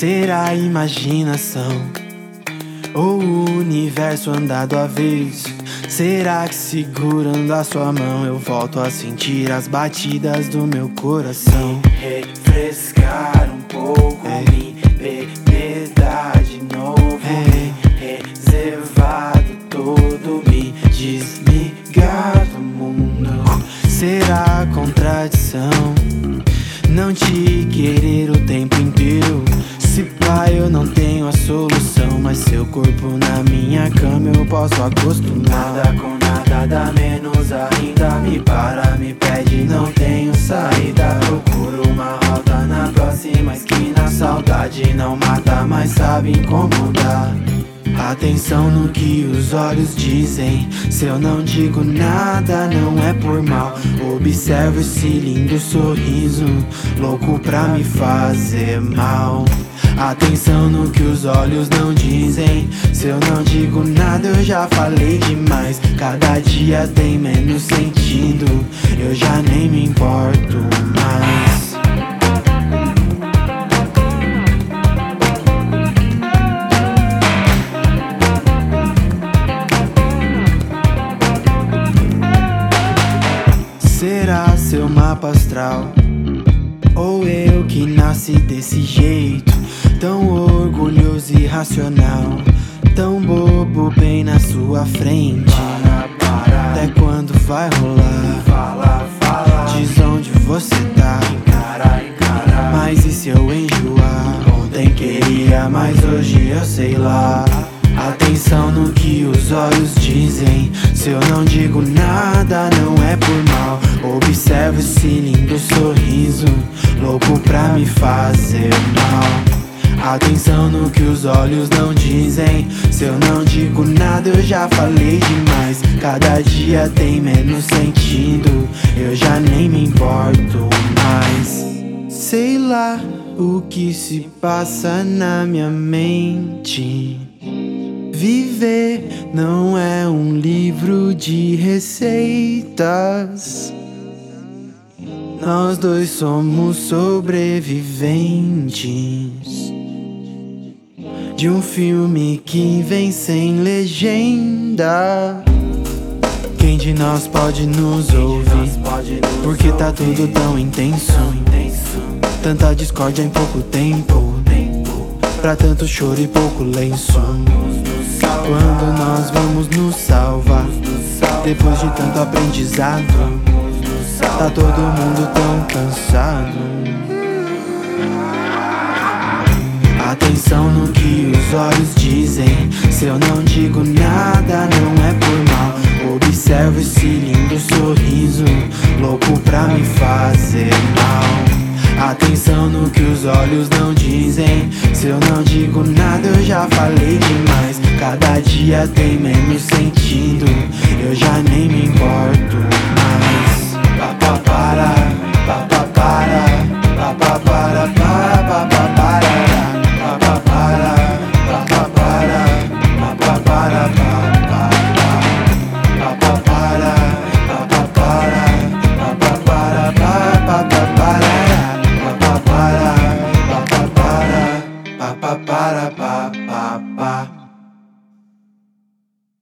Será imaginação ou o universo andado a vez? Será que segurando a sua mão eu volto a sentir as batidas do meu coração? Me refrescar um pouco, É. me beber de novo, É. me reservar do todo, me desligar do mundo. Será contradição não te querer o tempo inteiro? Se eu não tenho a solução, mas seu corpo na minha cama eu posso acostumar. Nada com nada dá menos ainda Me para, me pede, não tenho saída Procuro uma rota na próxima esquina Saudade não mata, mas sabe incomodar Atenção no que os olhos dizem. Se eu não digo nada, não é por mal. Observe esse lindo sorriso, louco pra me fazer mal. Atenção no que os olhos não dizem. Se eu não digo nada, eu já falei demais. Cada dia tem menos sentido. Eu já nem me importo Será seu mapa astral? Ou eu que nasci desse jeito? Tão orgulhoso e racional. Tão bobo bem na sua frente. Para, para, Até quando vai rolar? fala, fala Diz onde você tá. Encara, encara Mas e se eu enjoar? Ontem queria, mas hoje eu sei lá. Atenção no que os olhos dizem. Se eu não digo nada, não é por mal. Esse lindo sorriso, louco pra me fazer mal. Atenção no que os olhos não dizem. Se eu não digo nada, eu já falei demais. Cada dia tem menos sentido. Eu já nem me importo mais. Sei lá o que se passa na minha mente. Viver não é um livro de receitas. Nós dois somos sobreviventes de um filme que vem sem legenda. Quem de nós pode nos ouvir? Porque tá tudo tão intenso. Tanta discórdia em pouco tempo. Pra tanto choro e pouco lenço. Quando nós vamos nos salvar? Depois de tanto aprendizado, tá todo mundo tão cansado. Atenção no que os olhos dizem. Se eu não digo nada, não é por mal. Observe esse lindo sorriso, louco pra me fazer mal. Atenção no que os olhos não dizem. Se eu não digo nada, eu já falei demais. Cada dia tem menos sentido. lullaby.